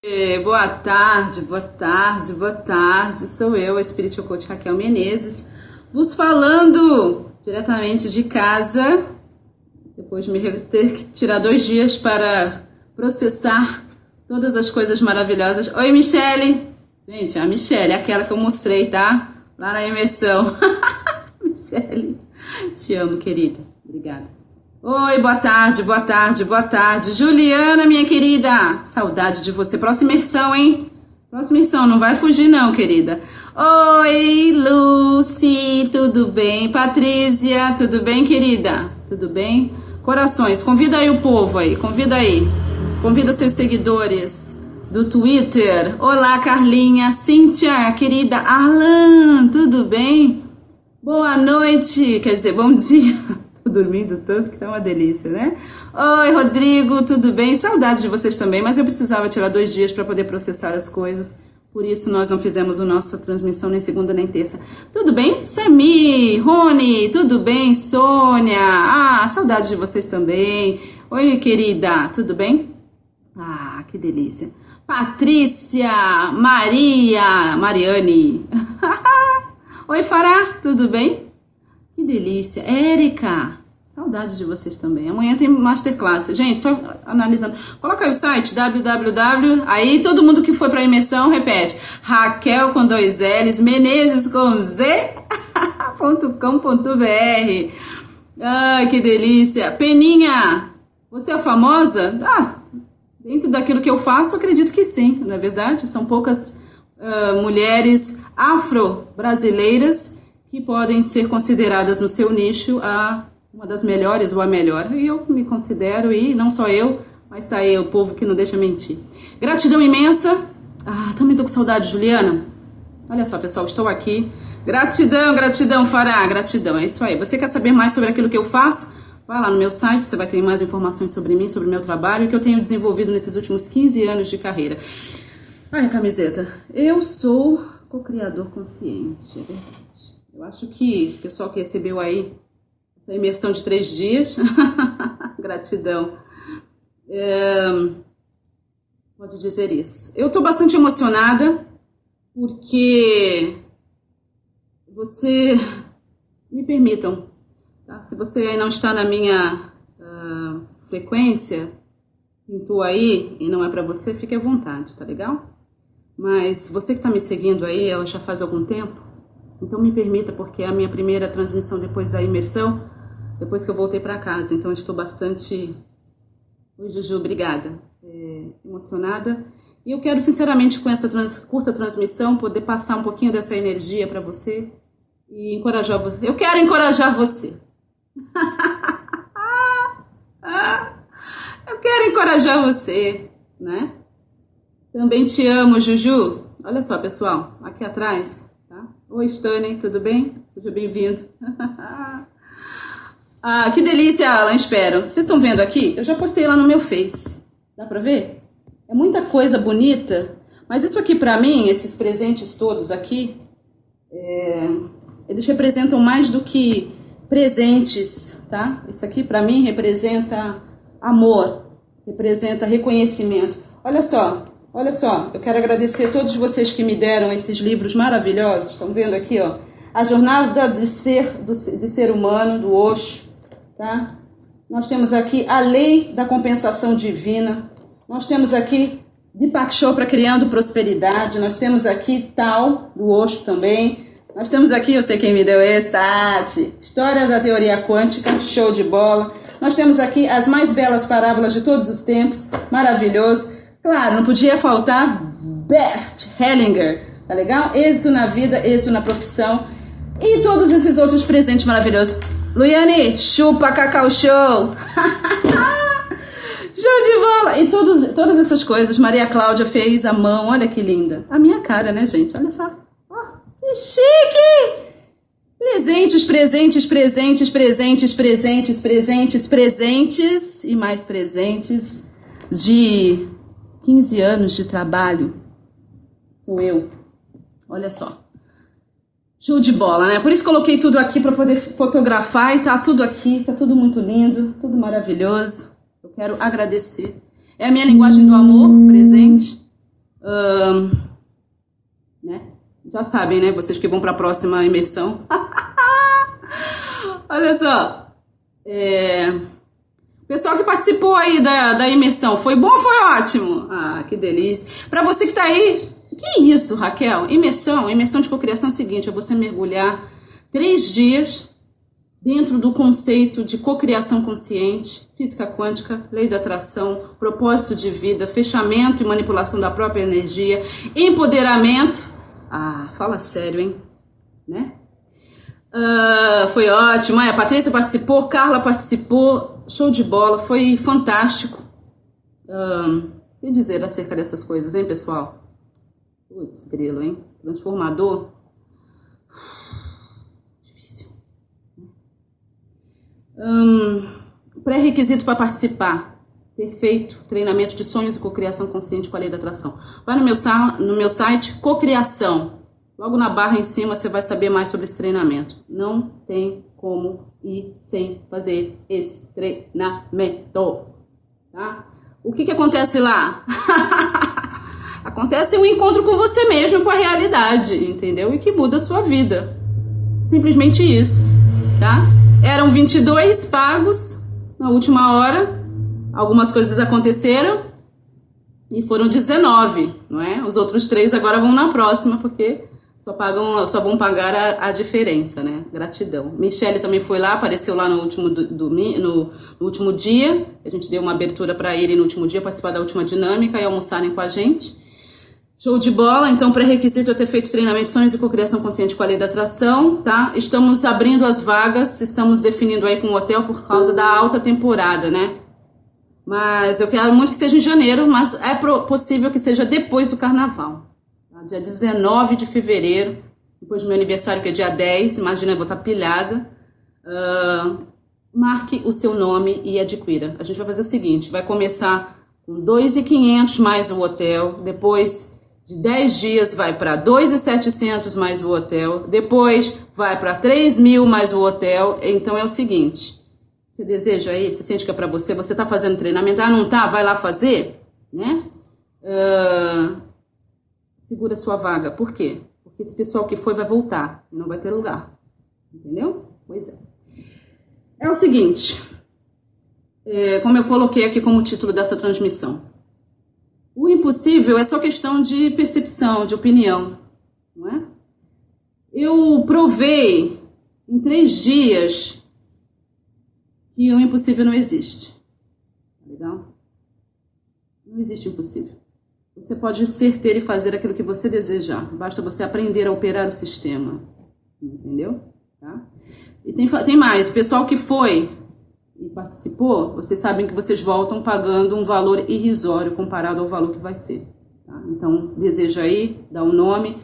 É, boa tarde, boa tarde, boa tarde. Sou eu, a Espírito Coach Raquel Menezes, vos falando diretamente de casa, depois de me ter que tirar dois dias para processar todas as coisas maravilhosas. Oi, Michele! Gente, a Michele, aquela que eu mostrei, tá? Lá na imersão. Michele, te amo, querida. Obrigada. Oi, boa tarde, boa tarde, boa tarde. Juliana, minha querida, saudade de você. Próxima imersão, hein? Próxima imersão, não vai fugir não, querida. Oi, Lucy, tudo bem? Patrícia, tudo bem, querida? Tudo bem? Corações, convida aí o povo aí, convida aí. Convida seus seguidores do Twitter. Olá, Carlinha, Cíntia, querida Arlan, tudo bem? Boa noite, quer dizer, bom dia. Dormindo tanto que tá uma delícia, né? Oi, Rodrigo, tudo bem? Saudade de vocês também, mas eu precisava tirar dois dias para poder processar as coisas. Por isso nós não fizemos a nossa transmissão nem segunda nem terça. Tudo bem? Sami, Rony, tudo bem? Sônia, ah, saudade de vocês também. Oi, querida, tudo bem? Ah, que delícia. Patrícia, Maria, Mariane. Oi, Fará, tudo bem? Que delícia. Érica, saudade de vocês também. Amanhã tem masterclass. Gente, só analisando. Coloca aí o site www. Aí todo mundo que foi para imersão repete. Raquel com dois L's, Menezes com Z.com.br. Ai, que delícia. Peninha, você é famosa? Ah, dentro daquilo que eu faço, acredito que sim, não é verdade? São poucas uh, mulheres afro-brasileiras que podem ser consideradas no seu nicho a uma das melhores ou a melhor. E eu me considero, e não só eu, mas tá aí o povo que não deixa mentir. Gratidão imensa. Ah, também tô com saudade, Juliana. Olha só, pessoal, estou aqui. Gratidão, gratidão, Fará, gratidão. É isso aí. Você quer saber mais sobre aquilo que eu faço? Vai lá no meu site, você vai ter mais informações sobre mim, sobre o meu trabalho, que eu tenho desenvolvido nesses últimos 15 anos de carreira. Ai, camiseta. Eu sou co-criador consciente, é verdade. Eu acho que o pessoal que recebeu aí essa imersão de três dias, gratidão, é, pode dizer isso. Eu estou bastante emocionada porque você me permitam, tá? se você não está na minha uh, frequência, pintou aí e não é para você, fique à vontade, tá legal? Mas você que está me seguindo aí, ela já faz algum tempo, então me permita, porque é a minha primeira transmissão depois da imersão, depois que eu voltei para casa. Então estou bastante. Oi, Juju, obrigada. É, emocionada. E eu quero, sinceramente, com essa trans... curta transmissão, poder passar um pouquinho dessa energia para você e encorajar você. Eu quero encorajar você. eu quero encorajar você, né? Também te amo, Juju. Olha só, pessoal, aqui atrás Oi, Stanley, tudo bem? Seja bem-vindo. ah, que delícia, Alan, espero. Vocês estão vendo aqui? Eu já postei lá no meu Face. Dá pra ver? É muita coisa bonita, mas isso aqui para mim, esses presentes todos aqui, é... eles representam mais do que presentes, tá? Isso aqui para mim representa amor, representa reconhecimento. Olha só, Olha só, eu quero agradecer a todos vocês que me deram esses livros maravilhosos. Estão vendo aqui, ó? A Jornada de Ser, do, de Ser Humano, do Osho, tá? Nós temos aqui A Lei da Compensação Divina. Nós temos aqui Deepak Chopra Criando Prosperidade. Nós temos aqui Tal, do Osho também. Nós temos aqui, eu sei quem me deu esse, Tati. História da Teoria Quântica, show de bola. Nós temos aqui as mais belas parábolas de todos os tempos, maravilhoso. Claro, não podia faltar Bert Hellinger, tá legal? Êxito na vida, êxito na profissão e todos esses outros presentes maravilhosos. Luiane, chupa Cacau Show! Show de bola! E todos, todas essas coisas, Maria Cláudia fez a mão, olha que linda. A minha cara, né, gente? Olha só. Oh, que chique! Presentes, presentes, presentes, presentes, presentes, presentes, presentes e mais presentes de 15 anos de trabalho. Sou eu. Olha só. Show de bola, né? Por isso coloquei tudo aqui para poder fotografar e tá tudo aqui, tá tudo muito lindo, tudo maravilhoso. Eu quero agradecer. É a minha linguagem do amor presente. Um, né? Já sabem, né? Vocês que vão para a próxima imersão. Olha só. É... Pessoal que participou aí da, da imersão, foi bom ou foi ótimo? Ah, que delícia. Para você que tá aí, que isso, Raquel? Imersão, imersão de cocriação é o seguinte, é você mergulhar três dias dentro do conceito de cocriação consciente, física quântica, lei da atração, propósito de vida, fechamento e manipulação da própria energia, empoderamento. Ah, fala sério, hein? Né? Uh, foi ótimo. a Patrícia participou, Carla participou, show de bola, foi fantástico. O que dizer acerca dessas coisas, hein, pessoal? Putz, grilo, hein? Transformador. Difícil. Um, Pré-requisito para participar. Perfeito. Treinamento de sonhos e cocriação consciente com a lei da atração. Vai no meu, no meu site, cocriação Logo na barra em cima você vai saber mais sobre esse treinamento. Não tem como ir sem fazer esse treinamento, tá? O que que acontece lá? acontece um encontro com você mesmo, com a realidade, entendeu? E que muda a sua vida. Simplesmente isso, tá? Eram 22 pagos na última hora. Algumas coisas aconteceram e foram 19, não é? Os outros três agora vão na próxima, porque só, pagam, só vão pagar a, a, diferença, né? Gratidão. Michele também foi lá, apareceu lá no último, do, do, no, no, último dia. A gente deu uma abertura para ele no último dia participar da última dinâmica e almoçarem com a gente. Show de bola, então pré-requisito é ter feito treinamento de sonhos e cocriação consciente com a lei da atração, tá? Estamos abrindo as vagas, estamos definindo aí com o hotel por causa da alta temporada, né? Mas eu quero muito que seja em janeiro, mas é possível que seja depois do carnaval dia 19 de fevereiro, depois do meu aniversário, que é dia 10, imagina, eu vou estar pilhada. Uh, marque o seu nome e adquira. A gente vai fazer o seguinte: vai começar com 2.500 mais o hotel, depois de 10 dias vai para 2.700 mais o hotel, depois vai para 3 mil mais o hotel. Então é o seguinte: você deseja aí, você sente que é para você, você está fazendo treinamento, ah, não tá? Vai lá fazer, né? Uh, segura sua vaga. Por quê? Porque esse pessoal que foi vai voltar e não vai ter lugar. Entendeu? Pois é. É o seguinte, é, como eu coloquei aqui como título dessa transmissão. O impossível é só questão de percepção, de opinião, não é? Eu provei em três dias que o impossível não existe. Legal? Não existe impossível. Você pode ser, ter e fazer aquilo que você desejar. Basta você aprender a operar o sistema. Entendeu? Tá? E tem, tem mais. O pessoal que foi e participou, vocês sabem que vocês voltam pagando um valor irrisório comparado ao valor que vai ser. Tá? Então, deseja aí, dá o um nome.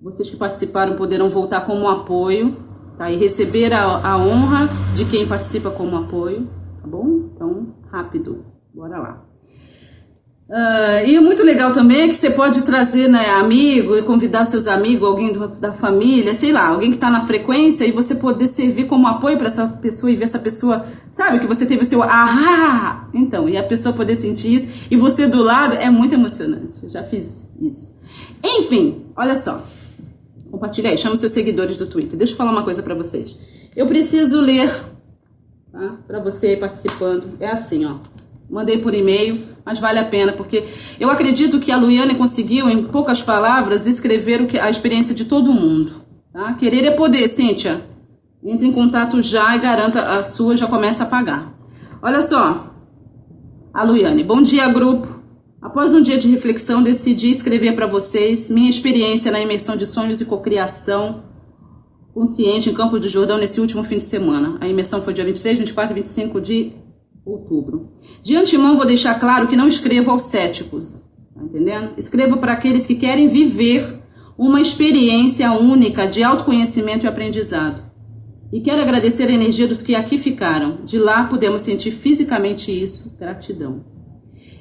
Vocês que participaram poderão voltar como apoio tá? e receber a, a honra de quem participa como apoio. Tá bom? Então, rápido. Bora lá. Uh, e muito legal também é que você pode trazer né, amigo e convidar seus amigos, alguém do, da família, sei lá, alguém que está na frequência e você poder servir como apoio para essa pessoa e ver essa pessoa, sabe, que você teve o seu ahá! Então, e a pessoa poder sentir isso e você do lado é muito emocionante. Eu já fiz isso. Enfim, olha só. Compartilha aí, chama seus seguidores do Twitter. Deixa eu falar uma coisa para vocês. Eu preciso ler, tá? Para você participando. É assim, ó mandei por e-mail, mas vale a pena, porque eu acredito que a Luiane conseguiu, em poucas palavras, escrever a experiência de todo mundo. Tá? Querer é poder, Cíntia. Entre em contato já e garanta a sua, já começa a pagar. Olha só, a Luiane. Bom dia, grupo. Após um dia de reflexão, decidi escrever para vocês minha experiência na imersão de sonhos e cocriação consciente em Campo do Jordão nesse último fim de semana. A imersão foi dia 23, 24 e 25 de outubro. De antemão, vou deixar claro que não escrevo aos céticos, tá entendendo? Escrevo para aqueles que querem viver uma experiência única de autoconhecimento e aprendizado. E quero agradecer a energia dos que aqui ficaram. De lá pudemos sentir fisicamente isso. Gratidão.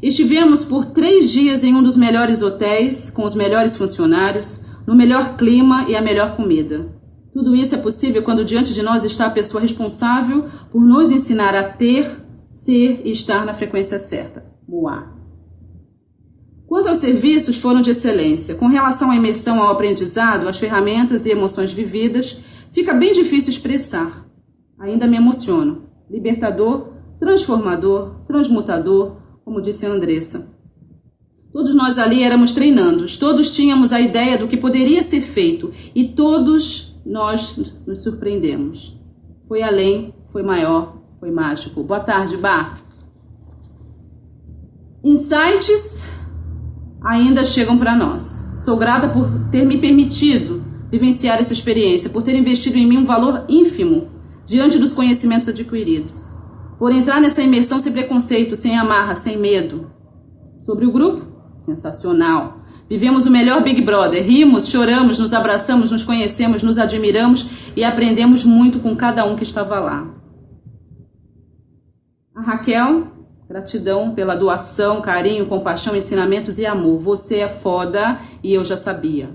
Estivemos por três dias em um dos melhores hotéis, com os melhores funcionários, no melhor clima e a melhor comida. Tudo isso é possível quando diante de nós está a pessoa responsável por nos ensinar a ter, ser e estar na frequência certa. Moá. Quanto aos serviços, foram de excelência. Com relação à imersão ao aprendizado, às ferramentas e emoções vividas, fica bem difícil expressar. Ainda me emociono. Libertador, transformador, transmutador, como disse a Andressa. Todos nós ali éramos treinandos, todos tínhamos a ideia do que poderia ser feito e todos nós nos surpreendemos. Foi além, foi maior, foi mágico. Boa tarde, Bar. Insights ainda chegam para nós. Sou grata por ter me permitido vivenciar essa experiência, por ter investido em mim um valor ínfimo diante dos conhecimentos adquiridos. Por entrar nessa imersão sem preconceito, sem amarra, sem medo. Sobre o grupo? Sensacional. Vivemos o melhor Big Brother. Rimos, choramos, nos abraçamos, nos conhecemos, nos admiramos e aprendemos muito com cada um que estava lá. A Raquel Gratidão pela doação, carinho, compaixão, ensinamentos e amor. Você é foda e eu já sabia.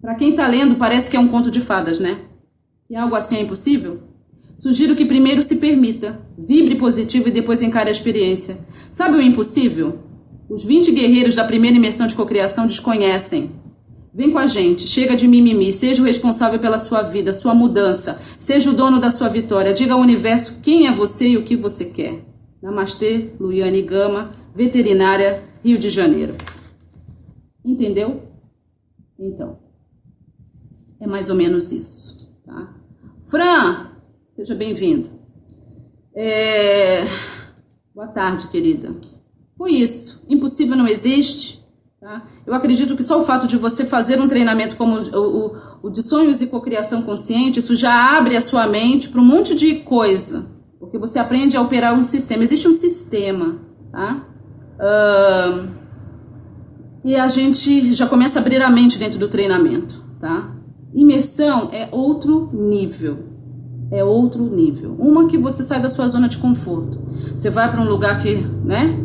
Para quem tá lendo, parece que é um conto de fadas, né? E algo assim é impossível? Sugiro que primeiro se permita, vibre positivo e depois encare a experiência. Sabe o impossível? Os 20 guerreiros da primeira imersão de cocriação desconhecem. Vem com a gente, chega de mimimi, seja o responsável pela sua vida, sua mudança, seja o dono da sua vitória. Diga ao universo quem é você e o que você quer. Namastê, Luiane Gama, veterinária, Rio de Janeiro. Entendeu? Então, é mais ou menos isso. Tá? Fran, seja bem-vindo. É... Boa tarde, querida. Foi isso. Impossível não existe. Tá? Eu acredito que só o fato de você fazer um treinamento como o, o, o de sonhos e cocriação consciente, isso já abre a sua mente para um monte de coisa porque você aprende a operar um sistema. Existe um sistema, tá? Uh, e a gente já começa a abrir a mente dentro do treinamento, tá? Imersão é outro nível. É outro nível. Uma que você sai da sua zona de conforto. Você vai para um lugar que, né?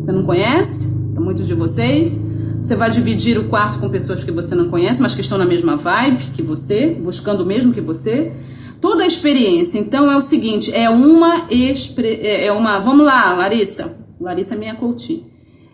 Você não conhece, muitos de vocês. Você vai dividir o quarto com pessoas que você não conhece, mas que estão na mesma vibe que você, buscando o mesmo que você. Toda a experiência, então, é o seguinte: é uma. É, é uma vamos lá, Larissa. Larissa é minha coach.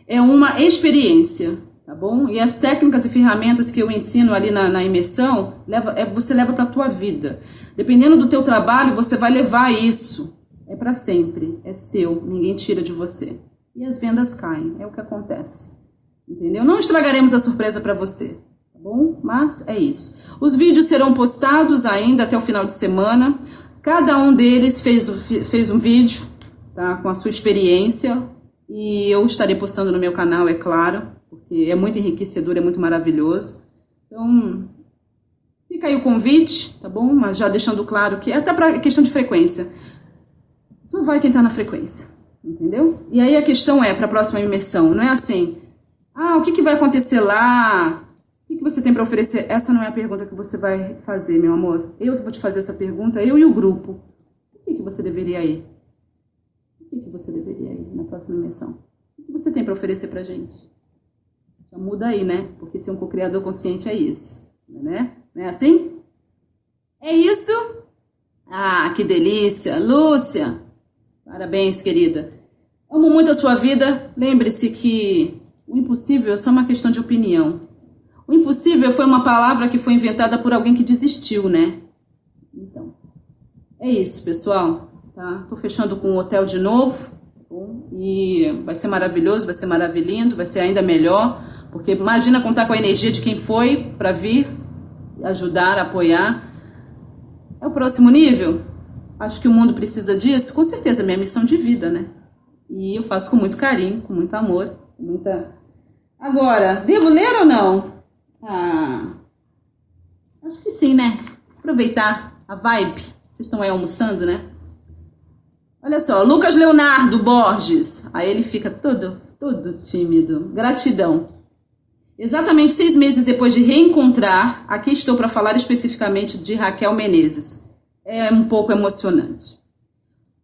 É uma experiência, tá bom? E as técnicas e ferramentas que eu ensino ali na, na imersão, leva, é, você leva para a tua vida. Dependendo do teu trabalho, você vai levar isso. É para sempre, é seu, ninguém tira de você. E as vendas caem, é o que acontece. Entendeu? Não estragaremos a surpresa para você bom? Mas é isso. Os vídeos serão postados ainda até o final de semana. Cada um deles fez, fez um vídeo tá, com a sua experiência e eu estarei postando no meu canal, é claro, porque é muito enriquecedor, é muito maravilhoso. Então, fica aí o convite, tá bom? Mas já deixando claro que é até para questão de frequência. Só vai tentar na frequência, entendeu? E aí a questão é para a próxima imersão, não é assim, ah, o que, que vai acontecer lá? O que você tem para oferecer? Essa não é a pergunta que você vai fazer, meu amor. Eu que vou te fazer essa pergunta, eu e o grupo. Por que, que você deveria ir? Por que, que você deveria ir na próxima imersão? O que você tem para oferecer para gente? Já muda aí, né? Porque ser um co-criador consciente é isso, né? Não é assim? É isso? Ah, que delícia! Lúcia! Parabéns, querida. Amo muito a sua vida. Lembre-se que o impossível é só uma questão de opinião. O impossível foi uma palavra que foi inventada por alguém que desistiu, né? Então, é isso, pessoal. Tá? Tô fechando com o hotel de novo. Tá e vai ser maravilhoso, vai ser maravilhoso, vai ser ainda melhor. Porque imagina contar com a energia de quem foi para vir ajudar, apoiar. É o próximo nível? Acho que o mundo precisa disso. Com certeza, é minha missão de vida, né? E eu faço com muito carinho, com muito amor, com muita. Agora, devo ler ou não? Ah, acho que sim, né? Aproveitar a vibe. Vocês estão aí almoçando, né? Olha só, Lucas Leonardo Borges. Aí ele fica todo, todo tímido. Gratidão. Exatamente seis meses depois de reencontrar, aqui estou para falar especificamente de Raquel Menezes. É um pouco emocionante.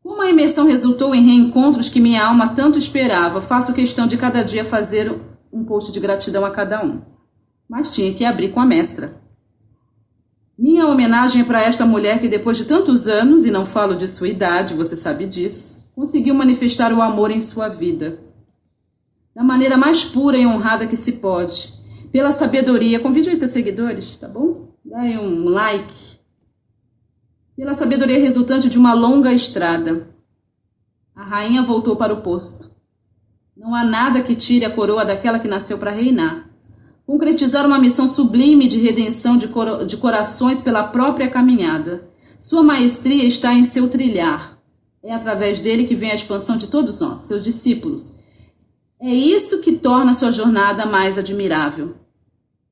Como a imersão resultou em reencontros que minha alma tanto esperava, faço questão de cada dia fazer um post de gratidão a cada um mas tinha que abrir com a mestra. Minha homenagem para esta mulher que, depois de tantos anos, e não falo de sua idade, você sabe disso, conseguiu manifestar o amor em sua vida. da maneira mais pura e honrada que se pode, pela sabedoria. Convide os seus seguidores, tá bom? Dá aí um like. Pela sabedoria resultante de uma longa estrada. A rainha voltou para o posto. Não há nada que tire a coroa daquela que nasceu para reinar. Concretizar uma missão sublime de redenção de, cor de corações pela própria caminhada. Sua maestria está em seu trilhar. É através dele que vem a expansão de todos nós, seus discípulos. É isso que torna sua jornada mais admirável.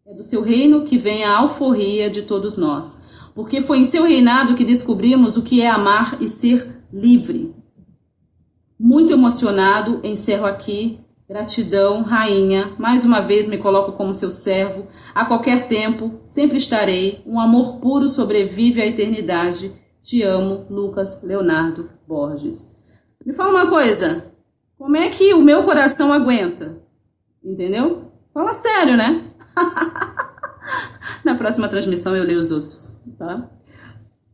É do seu reino que vem a alforria de todos nós, porque foi em seu reinado que descobrimos o que é amar e ser livre. Muito emocionado, encerro aqui. Gratidão, rainha. Mais uma vez me coloco como seu servo. A qualquer tempo, sempre estarei. Um amor puro sobrevive à eternidade. Te amo, Lucas Leonardo Borges. Me fala uma coisa. Como é que o meu coração aguenta? Entendeu? Fala sério, né? Na próxima transmissão eu leio os outros, tá?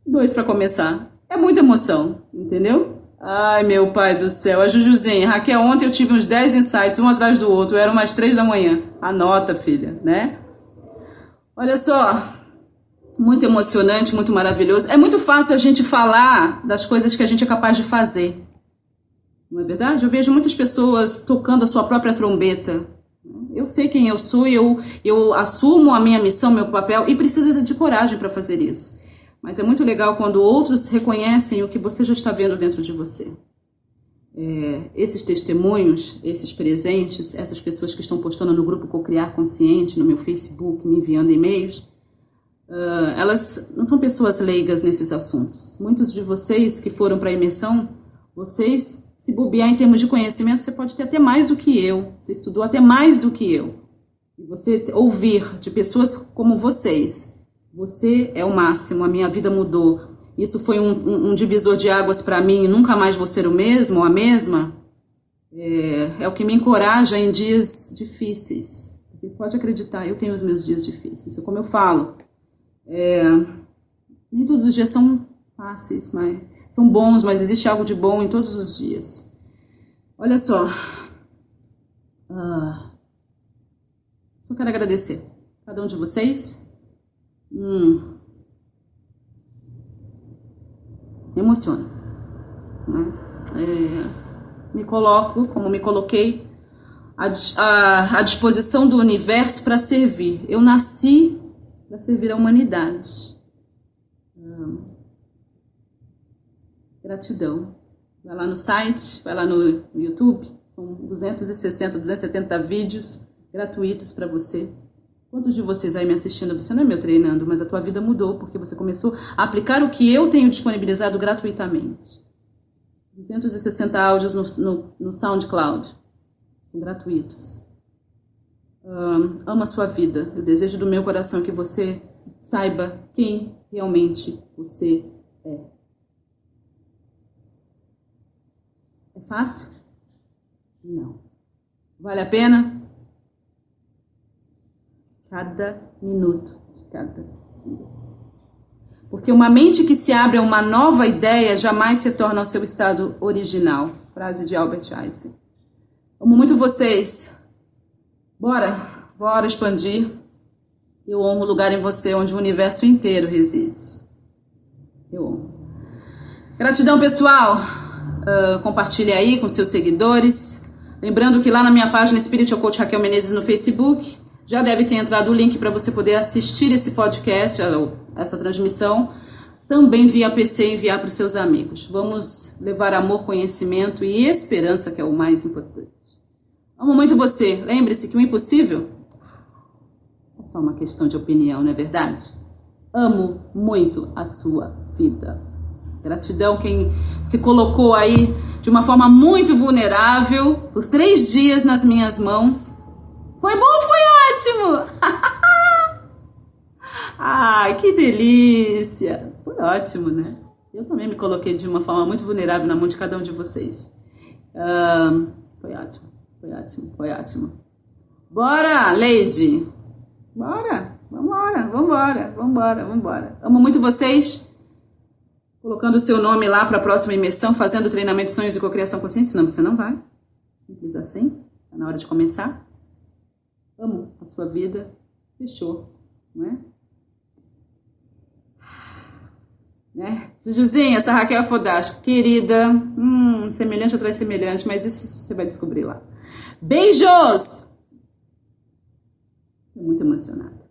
Dois para começar. É muita emoção, entendeu? Ai, meu pai do céu. A Jujuzinha, Raquel, ontem eu tive uns 10 insights, um atrás do outro. Eram mais três da manhã. Anota, filha, né? Olha só. Muito emocionante, muito maravilhoso. É muito fácil a gente falar das coisas que a gente é capaz de fazer. Não é verdade? Eu vejo muitas pessoas tocando a sua própria trombeta, eu sei quem eu sou, eu, eu assumo a minha missão, meu papel e preciso de coragem para fazer isso. Mas é muito legal quando outros reconhecem o que você já está vendo dentro de você. É, esses testemunhos, esses presentes, essas pessoas que estão postando no grupo Cocriar Consciente, no meu Facebook, me enviando e-mails, uh, elas não são pessoas leigas nesses assuntos. Muitos de vocês que foram para a imersão, vocês se bobear em termos de conhecimento, você pode ter até mais do que eu. Você estudou até mais do que eu. E você ouvir de pessoas como vocês, você é o máximo, a minha vida mudou. Isso foi um, um, um divisor de águas para mim, nunca mais vou ser o mesmo ou a mesma. É, é o que me encoraja em dias difíceis. Pode acreditar, eu tenho os meus dias difíceis. Como eu falo, é, nem todos os dias são fáceis, mas são bons, mas existe algo de bom em todos os dias. Olha só. Ah, só quero agradecer cada um de vocês. Hum, me emociona. Né? É, me coloco, como me coloquei, à, à, à disposição do universo para servir. Eu nasci para servir a humanidade. Gratidão. Vai lá no site, vai lá no YouTube, são 260, 270 vídeos gratuitos para você. Quantos de vocês aí me assistindo, você não é meu treinando, mas a tua vida mudou porque você começou a aplicar o que eu tenho disponibilizado gratuitamente. 260 áudios no, no, no SoundCloud, são gratuitos. Um, ama a sua vida. Eu desejo do meu coração que você saiba quem realmente você é. Fácil? Não. Vale a pena? Cada minuto de cada dia. Porque uma mente que se abre a uma nova ideia jamais se torna ao seu estado original. Frase de Albert Einstein. Amo muito vocês. Bora, bora expandir. Eu amo o lugar em você onde o universo inteiro reside. Eu amo. Gratidão, pessoal. Uh, compartilhe aí com seus seguidores. Lembrando que lá na minha página Spiritual Coach Raquel Menezes no Facebook já deve ter entrado o link para você poder assistir esse podcast, essa transmissão, também via PC enviar para os seus amigos. Vamos levar amor, conhecimento e esperança, que é o mais importante. Amo muito você. Lembre-se que o impossível é só uma questão de opinião, não é verdade? Amo muito a sua vida. Gratidão quem se colocou aí de uma forma muito vulnerável por três dias nas minhas mãos. Foi bom, foi ótimo! Ai, que delícia! Foi ótimo, né? Eu também me coloquei de uma forma muito vulnerável na mão de cada um de vocês. Um, foi ótimo, foi ótimo, foi ótimo. Bora, Lady! Bora! Vambora, vambora, vambora, vambora. Amo muito vocês colocando o seu nome lá para a próxima imersão, fazendo treinamento sonhos e cocriação consciente, senão você não vai. Simples assim, Tá na hora de começar? Amo a sua vida. Fechou, não é? Né? Jujuzinha, essa Raquel é Fodástico, querida, hum, semelhante atrás semelhante, mas isso você vai descobrir lá. Beijos! Tô muito emocionada.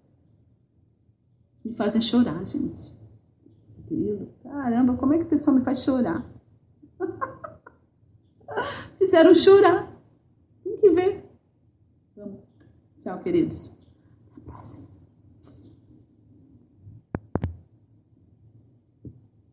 Me fazem chorar, gente. Esse grilo. Caramba, como é que a pessoa me faz chorar? Fizeram chorar. Tem que ver. Tchau, queridos.